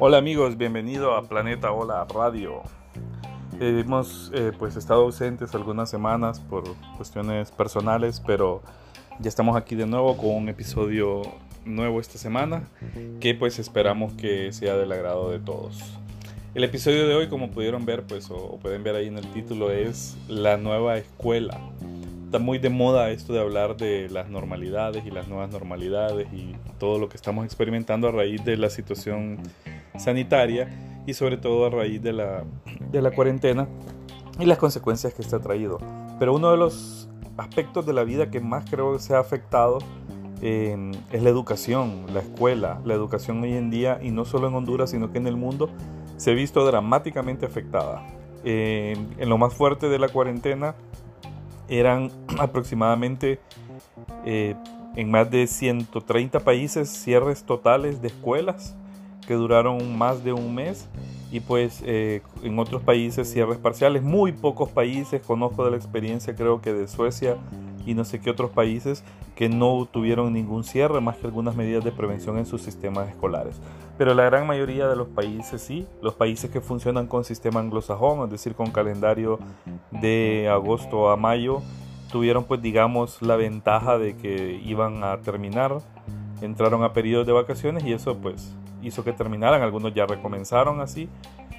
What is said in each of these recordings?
Hola amigos, bienvenido a Planeta Hola Radio. Eh, hemos eh, pues estado ausentes algunas semanas por cuestiones personales, pero ya estamos aquí de nuevo con un episodio nuevo esta semana que pues esperamos que sea del agrado de todos. El episodio de hoy, como pudieron ver, pues o pueden ver ahí en el título, es la nueva escuela está muy de moda esto de hablar de las normalidades y las nuevas normalidades y todo lo que estamos experimentando a raíz de la situación sanitaria y sobre todo a raíz de la, de la cuarentena y las consecuencias que está traído. Pero uno de los aspectos de la vida que más creo que se ha afectado es la educación, la escuela. La educación hoy en día, y no solo en Honduras, sino que en el mundo, se ha visto dramáticamente afectada. En lo más fuerte de la cuarentena, eran aproximadamente eh, en más de 130 países cierres totales de escuelas que duraron más de un mes y pues eh, en otros países cierres parciales, muy pocos países, conozco de la experiencia creo que de Suecia y no sé qué otros países que no tuvieron ningún cierre más que algunas medidas de prevención en sus sistemas escolares. Pero la gran mayoría de los países sí, los países que funcionan con sistema anglosajón, es decir, con calendario de agosto a mayo, tuvieron pues digamos la ventaja de que iban a terminar, entraron a periodos de vacaciones y eso pues hizo que terminaran, algunos ya recomenzaron así.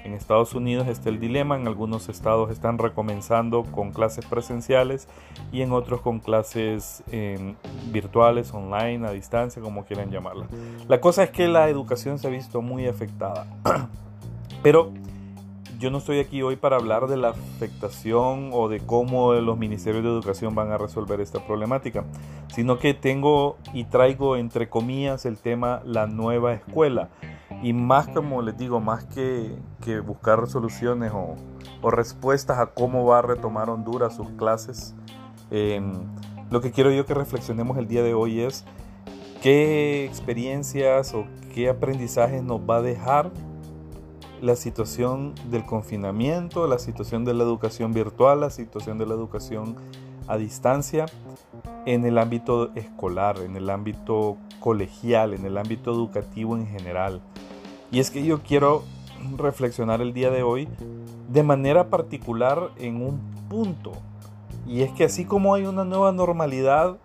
En Estados Unidos está el dilema, en algunos estados están recomenzando con clases presenciales y en otros con clases em, virtuales, online, a distancia, como quieran llamarla. La cosa es que la educación se ha visto muy afectada. Pero yo no estoy aquí hoy para hablar de la afectación o de cómo los ministerios de educación van a resolver esta problemática, sino que tengo y traigo entre comillas el tema la nueva escuela. Y más como les digo, más que, que buscar soluciones o, o, respuestas a cómo va a retomar Honduras sus clases, em, lo que quiero yo que reflexionemos el día de hoy es qué experiencias o qué aprendizajes nos va a dejar la situación del confinamiento, la situación de la educación virtual, la situación de la educación a distancia en el ámbito escolar, en el ámbito colegial, en el ámbito educativo en general. Y es que yo quiero reflexionar el día de hoy de manera particular en un punto. Y es que así como hay una nueva normalidad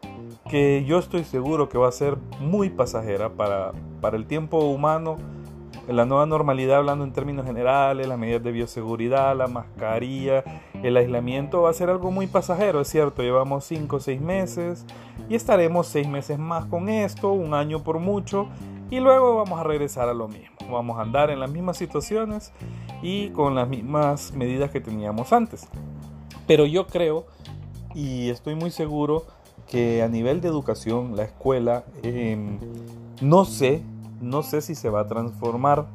que yo estoy seguro que va a ser muy pasajera para, para el tiempo humano, la nueva normalidad, hablando en términos generales, las medidas de bioseguridad, la mascarilla, el aislamiento va a ser algo muy pasajero, es cierto, llevamos 5 o 6 meses y estaremos 6 meses más con esto, un año por mucho, y luego vamos a regresar a lo mismo. Vamos a andar en las mismas situaciones y con las mismas medidas que teníamos antes. Pero yo creo y estoy muy seguro que a nivel de educación, la escuela, em, no sé no sé si se va a transformar,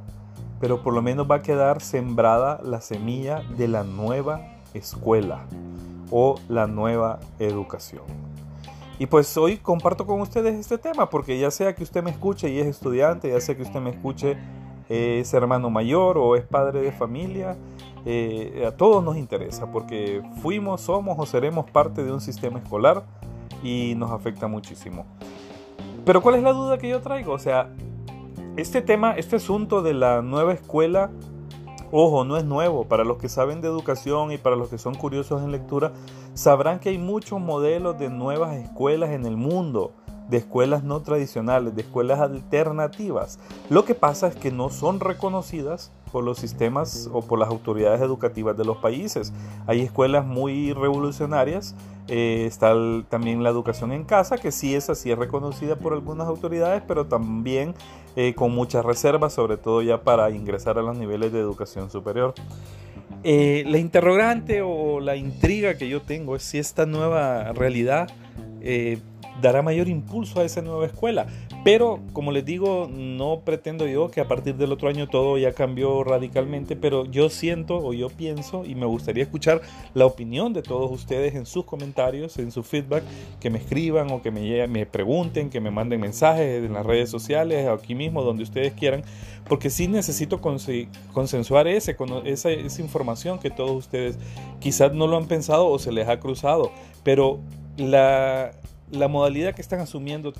pero por lo menos va a quedar sembrada la semilla de la nueva escuela o la nueva educación. Y pues hoy comparto con ustedes este tema, porque ya sea que usted me escuche y es estudiante, ya sea que usted me escuche eh, es hermano mayor o es padre de familia, eh, a todos nos interesa, porque fuimos, somos o seremos parte de un sistema escolar y nos afecta muchísimo. Pero ¿cuál es la duda que yo traigo? O sea, este tema, este asunto de la nueva escuela, ojo, no es nuevo. Para los que saben de educación y para los que son curiosos en lectura, sabrán que hay muchos modelos de nuevas escuelas en el mundo de escuelas no tradicionales, de escuelas alternativas. Lo que pasa es que no son reconocidas por los sistemas o por las autoridades educativas de los países. Hay escuelas muy revolucionarias, eh, está también la educación en casa, que sí es así, es reconocida por algunas autoridades, pero también eh, con muchas reservas, sobre todo ya para ingresar a los niveles de educación superior. Eh, la interrogante o la intriga que yo tengo es si esta nueva realidad dará mayor impulso a esa nueva escuela. Pero, como les digo, no pretendo yo que a partir del otro año todo ya cambió radicalmente, pero yo siento o yo pienso y me gustaría escuchar la opinión de todos ustedes en sus comentarios, en su feedback, que me escriban o que me, me pregunten, que me manden mensajes en las redes sociales, aquí mismo, donde ustedes quieran, porque sí necesito consensuar ese, esa, esa información que todos ustedes quizás no lo han pensado o se les ha cruzado, pero la, la modalidad que están asumiendo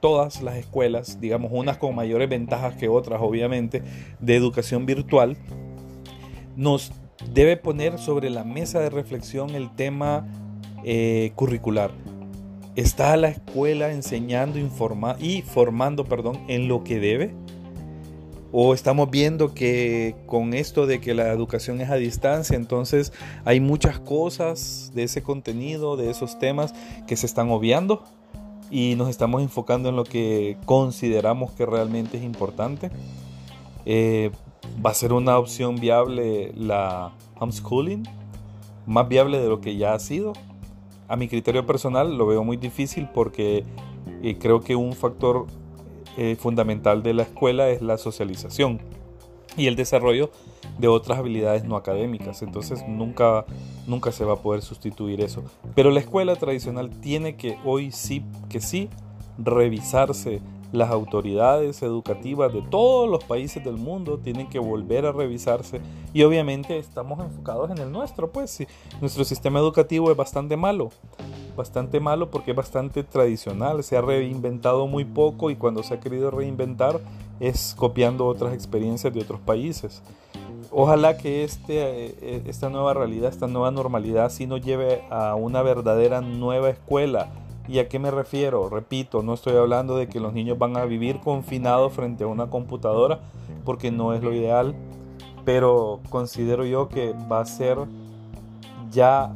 todas las escuelas, digamos unas con mayores ventajas que otras obviamente, de educación virtual, nos debe poner sobre la mesa de reflexión el tema eh, curricular. ¿Está la escuela enseñando informa y formando perdón, en lo que debe? ¿O estamos viendo que con esto de que la educación es a distancia, entonces hay muchas cosas de ese contenido, de esos temas que se están obviando y nos estamos enfocando en lo que consideramos que realmente es importante? Eh, ¿Va a ser una opción viable la homeschooling? ¿Más viable de lo que ya ha sido? A mi criterio personal lo veo muy difícil porque eh, creo que un factor eh, fundamental de la escuela es la socialización y el desarrollo de otras habilidades no académicas. Entonces nunca, nunca se va a poder sustituir eso. Pero la escuela tradicional tiene que hoy sí que sí revisarse las autoridades educativas de todos los países del mundo tienen que volver a revisarse y obviamente estamos enfocados en el nuestro, pues nuestro sistema educativo es bastante malo, bastante malo porque es bastante tradicional, se ha reinventado muy poco y cuando se ha querido reinventar es copiando otras experiencias de otros países. Ojalá que este, eh, esta nueva realidad, esta nueva normalidad sí nos lleve a una verdadera nueva escuela, ¿Y a qué me refiero? Repito, no estoy hablando de que los niños van a vivir confinados frente a una computadora, porque no es lo ideal, pero considero yo que va a ser ya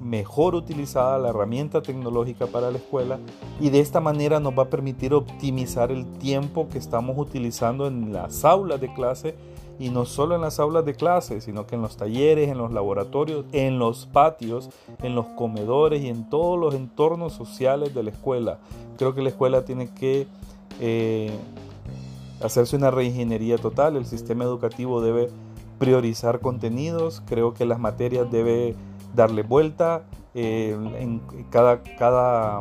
mejor utilizada la herramienta tecnológica para la escuela y de esta manera nos va a permitir optimizar el tiempo que estamos utilizando en las aulas de clase y no solo en las aulas de clase, sino que en los talleres, en los laboratorios, en los patios, en los comedores y en todos los entornos sociales de la escuela. Creo que la escuela tiene que eh, hacerse una reingeniería total, el sistema educativo debe priorizar contenidos, creo que las materias debe darle vuelta eh, en cada, cada,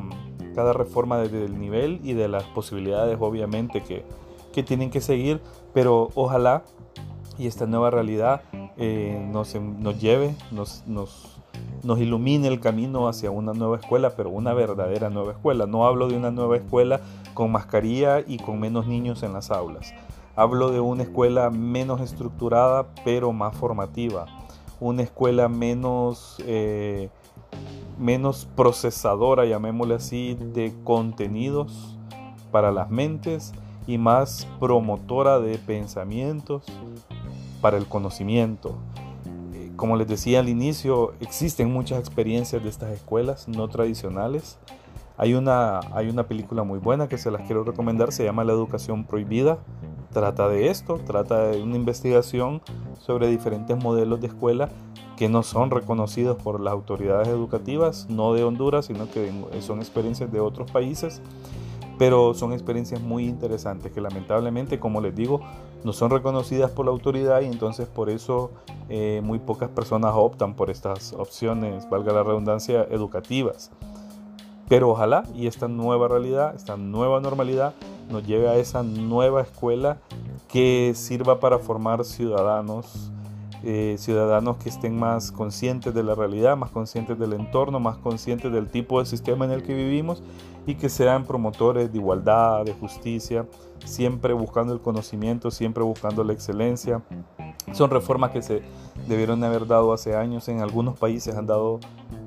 cada reforma del nivel y de las posibilidades obviamente que, que tienen que seguir, pero ojalá y esta nueva realidad eh, nos, nos, lleve, nos, nos, nos, ilumine el camino hacia una nueva escuela, pero una verdadera nueva escuela. No hablo de una nueva escuela con mascarilla y con menos niños en las aulas. Hablo de una escuela menos estructurada, pero más formativa. Una escuela menos, eh, menos procesadora, llamémosle así, de contenidos para las mentes y más promotora de pensamientos, para el conocimiento. Eh, como les decía al inicio, existen muchas experiencias de estas escuelas no tradicionales. Hay una, hay una película muy buena que se las quiero recomendar, se llama La Educación Prohibida. Trata de esto, trata de una investigación sobre diferentes modelos de escuela que no son reconocidos por las autoridades educativas, no de Honduras, sino que son experiencias de otros países pero son experiencias muy interesantes que lamentablemente, como les digo, no son reconocidas por la autoridad y entonces por eso eh, muy pocas personas optan por estas opciones, valga la redundancia, educativas. Pero ojalá y esta nueva realidad, esta nueva normalidad nos lleve a esa nueva escuela que sirva para formar ciudadanos eh, ciudadanos que estén más conscientes de la realidad, más conscientes del entorno, más conscientes del tipo de sistema en el que vivimos y que sean promotores de igualdad, de justicia, siempre buscando el conocimiento, siempre buscando la excelencia. Son reformas que se debieron haber dado hace años. En algunos países han dado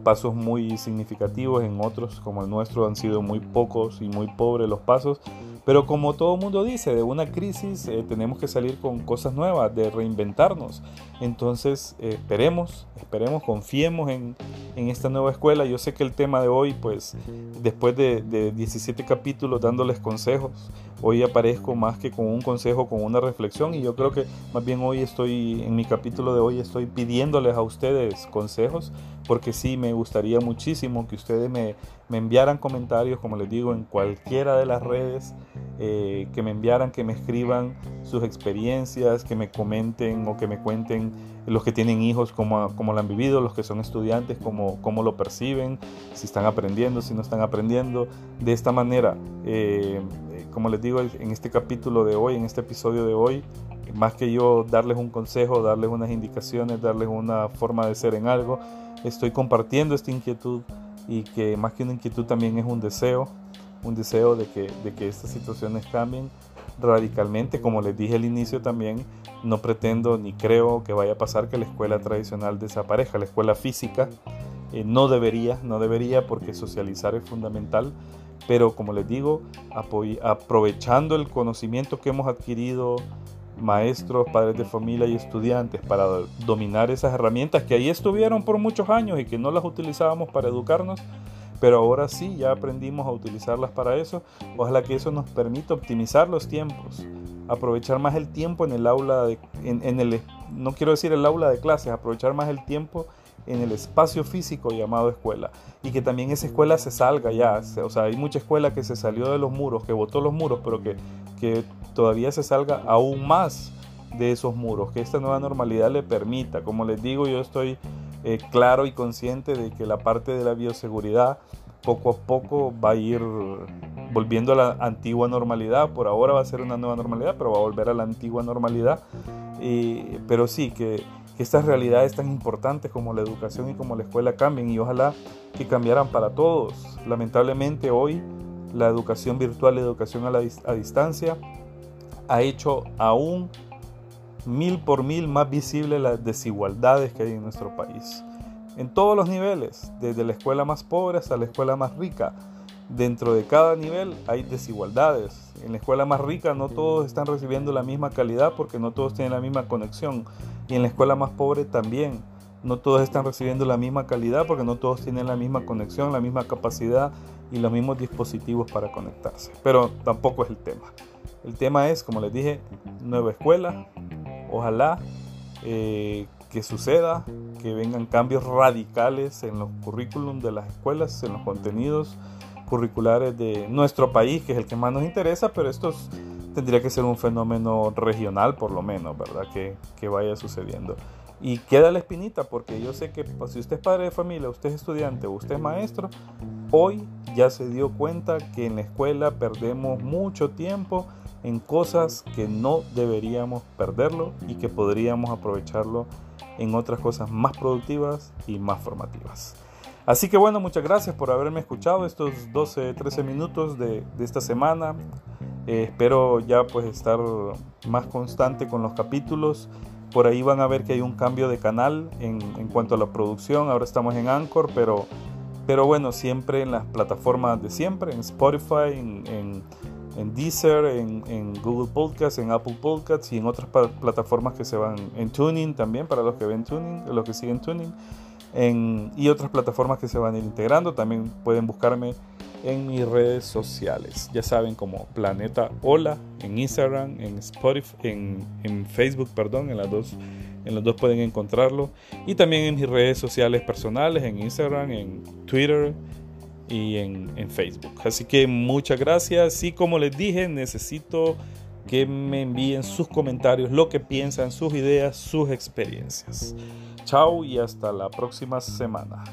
pasos muy significativos, en otros como el nuestro han sido muy pocos y muy pobres los pasos. Pero como todo mundo dice, de una crisis eh, tenemos que salir con cosas nuevas, de reinventarnos. Entonces esperemos, esperemos, confiemos en, en, esta nueva escuela. Yo sé que el tema de hoy, pues después de, de 17 capítulos dándoles consejos, hoy aparezco más que con un consejo, con una reflexión. Y yo creo que más bien hoy estoy, en mi capítulo de hoy, estoy pidiéndoles a ustedes consejos, porque sí me gustaría muchísimo que ustedes me, me enviaran comentarios, como les digo, en cualquiera de las redes eh, que me enviaran, que me escriban sus experiencias, que me comenten o que me cuenten los que tienen hijos, cómo, cómo lo han vivido, los que son estudiantes, cómo, cómo lo perciben, si están aprendiendo, si no están aprendiendo. De esta manera, eh, como les digo, en este capítulo de hoy, en este episodio de hoy, más que yo darles un consejo, darles unas indicaciones, darles una forma de ser en algo, estoy compartiendo esta inquietud y que más que una inquietud también es un deseo un deseo de que, de que estas situaciones cambien radicalmente. Como les dije al inicio también, no pretendo ni creo que vaya a pasar que la escuela tradicional desaparezca. La escuela física eh, no debería, no debería porque socializar es fundamental. Pero como les digo, aprovechando el conocimiento que hemos adquirido maestros, padres de familia y estudiantes para dominar esas herramientas que ahí estuvieron por muchos años y que no las utilizábamos para educarnos, pero ahora sí, ya aprendimos a utilizarlas para eso. Ojalá que eso nos permita optimizar los tiempos, aprovechar más el tiempo en el aula, de, en, el, no quiero decir el aula de clases, aprovechar más el tiempo en el espacio físico llamado escuela. Y que también esa escuela se salga ya, o sea, hay mucha escuela que se salió de los muros, que botó los muros, pero que, que todavía se salga aún más de esos muros, que esta nueva normalidad le permita. Como les digo, yo estoy eh, claro y consciente de que la parte de la bioseguridad poco a poco va a ir volviendo a la antigua normalidad. Por ahora va a ser una nueva normalidad, pero va a volver a la antigua normalidad. pero sí, que, estas realidades tan importantes como la educación y como la escuela cambien y ojalá que cambiaran para todos. Lamentablemente hoy la educación virtual, la educación a, distancia, ha hecho aún mil por mil más visibles las desigualdades que hay en nuestro país. En todos los niveles, desde la escuela más pobre hasta la escuela más rica. Dentro de cada nivel hay desigualdades. En la escuela más rica no todos están recibiendo la misma calidad porque no todos tienen la misma conexión. Y en la escuela más pobre también. No todos están recibiendo la misma calidad porque no todos tienen la misma conexión, la misma capacidad y los mismos dispositivos para conectarse. Pero tampoco es el tema. El tema es, como les dije, nueva escuela, Ojalá eh, que suceda, que vengan cambios radicales en los currículum de las escuelas, en los contenidos curriculares de nuestro país, que es el que más nos interesa, pero esto tendría que ser un fenómeno regional por lo menos, ¿verdad? Que, que vaya sucediendo. Y queda la espinita, porque yo sé que pues, si usted es padre de familia, usted es estudiante usted es maestro, hoy ya se dio cuenta que en la escuela perdemos mucho tiempo en cosas que no deberíamos perderlo y que podríamos aprovecharlo en otras cosas más productivas y más formativas. Así que bueno, muchas gracias por haberme escuchado estos 12, 13 minutos de, esta semana. Eh, espero ya pues estar más constante con los capítulos. Por ahí van a ver que hay un cambio de canal en, cuanto a la producción. Ahora estamos en Anchor, pero, pero bueno, siempre en las plataformas de siempre, en Spotify, en en Deezer, en, Google Podcasts, en Apple Podcasts y en otras plataformas que se van en Tuning también, para los que ven Tuning, los que siguen Tuning, y otras plataformas que se van a ir integrando. También pueden buscarme en mis redes sociales. Ya saben, como Planeta Hola en Instagram, en Spotify, en, en Facebook, perdón, en las dos. En los dos pueden encontrarlo. Y también en mis redes sociales personales, en Instagram, en Twitter, y en, Facebook. Así que muchas gracias y como les dije, necesito que me envíen sus comentarios, lo que piensan, sus ideas, sus experiencias. Chao y hasta la próxima semana.